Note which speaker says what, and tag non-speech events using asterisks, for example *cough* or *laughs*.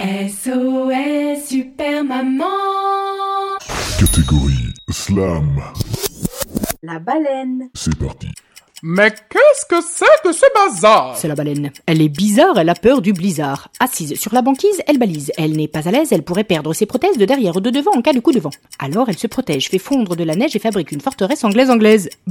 Speaker 1: SOS Super Maman
Speaker 2: Catégorie Slam.
Speaker 3: La baleine.
Speaker 2: C'est parti.
Speaker 4: Mais qu'est-ce que c'est que ce bazar?
Speaker 5: C'est la baleine. Elle est bizarre, elle a peur du blizzard. Assise sur la banquise, elle balise. Elle n'est pas à l'aise, elle pourrait perdre ses prothèses de derrière ou de devant en cas de coup de vent. Alors elle se protège, fait fondre de la neige et fabrique une forteresse anglaise anglaise. *laughs*